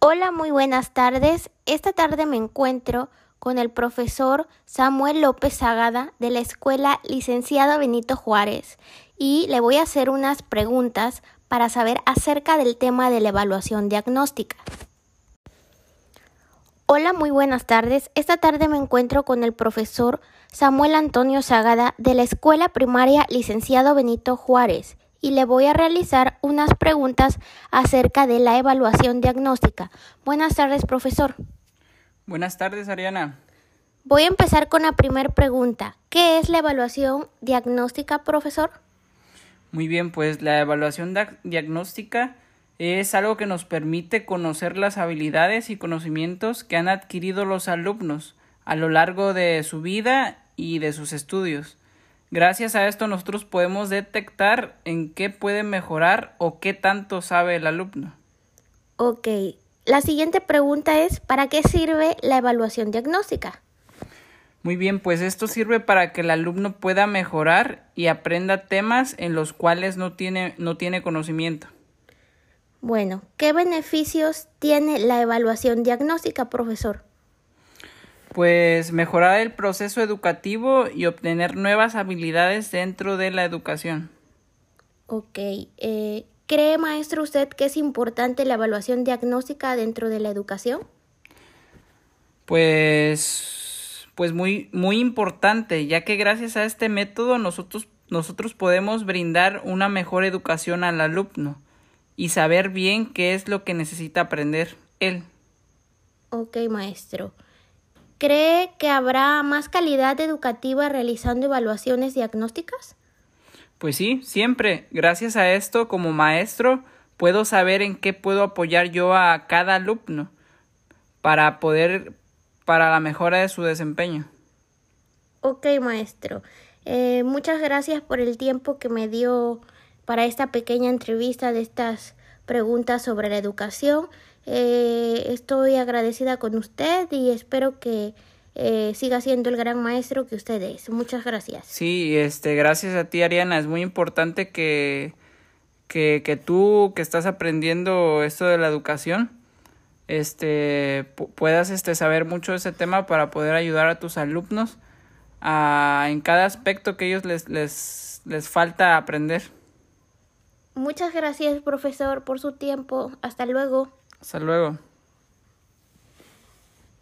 Hola, muy buenas tardes. Esta tarde me encuentro con el profesor Samuel López Sagada de la Escuela Licenciado Benito Juárez y le voy a hacer unas preguntas para saber acerca del tema de la evaluación diagnóstica. Hola, muy buenas tardes. Esta tarde me encuentro con el profesor Samuel Antonio Sagada de la Escuela Primaria Licenciado Benito Juárez y le voy a realizar unas preguntas acerca de la evaluación diagnóstica. Buenas tardes, profesor. Buenas tardes, Ariana. Voy a empezar con la primera pregunta. ¿Qué es la evaluación diagnóstica, profesor? Muy bien, pues la evaluación diagnóstica es algo que nos permite conocer las habilidades y conocimientos que han adquirido los alumnos a lo largo de su vida y de sus estudios. Gracias a esto nosotros podemos detectar en qué puede mejorar o qué tanto sabe el alumno. Ok, la siguiente pregunta es ¿para qué sirve la evaluación diagnóstica? Muy bien, pues esto sirve para que el alumno pueda mejorar y aprenda temas en los cuales no tiene, no tiene conocimiento. Bueno, ¿qué beneficios tiene la evaluación diagnóstica, profesor? Pues mejorar el proceso educativo y obtener nuevas habilidades dentro de la educación. Ok. Eh, ¿Cree, maestro, usted que es importante la evaluación diagnóstica dentro de la educación? Pues, pues muy, muy importante, ya que gracias a este método nosotros, nosotros podemos brindar una mejor educación al alumno y saber bien qué es lo que necesita aprender él. Ok, maestro. ¿Cree que habrá más calidad educativa realizando evaluaciones diagnósticas? Pues sí, siempre. Gracias a esto, como maestro, puedo saber en qué puedo apoyar yo a cada alumno para poder, para la mejora de su desempeño. Ok, maestro. Eh, muchas gracias por el tiempo que me dio para esta pequeña entrevista de estas preguntas sobre la educación. Eh, estoy agradecida con usted y espero que eh, siga siendo el gran maestro que usted es. Muchas gracias. Sí, este, gracias a ti, Ariana. Es muy importante que, que, que tú, que estás aprendiendo esto de la educación, este, puedas este, saber mucho de ese tema para poder ayudar a tus alumnos a, en cada aspecto que ellos les, les, les falta aprender. Muchas gracias, profesor, por su tiempo. Hasta luego. Hasta luego.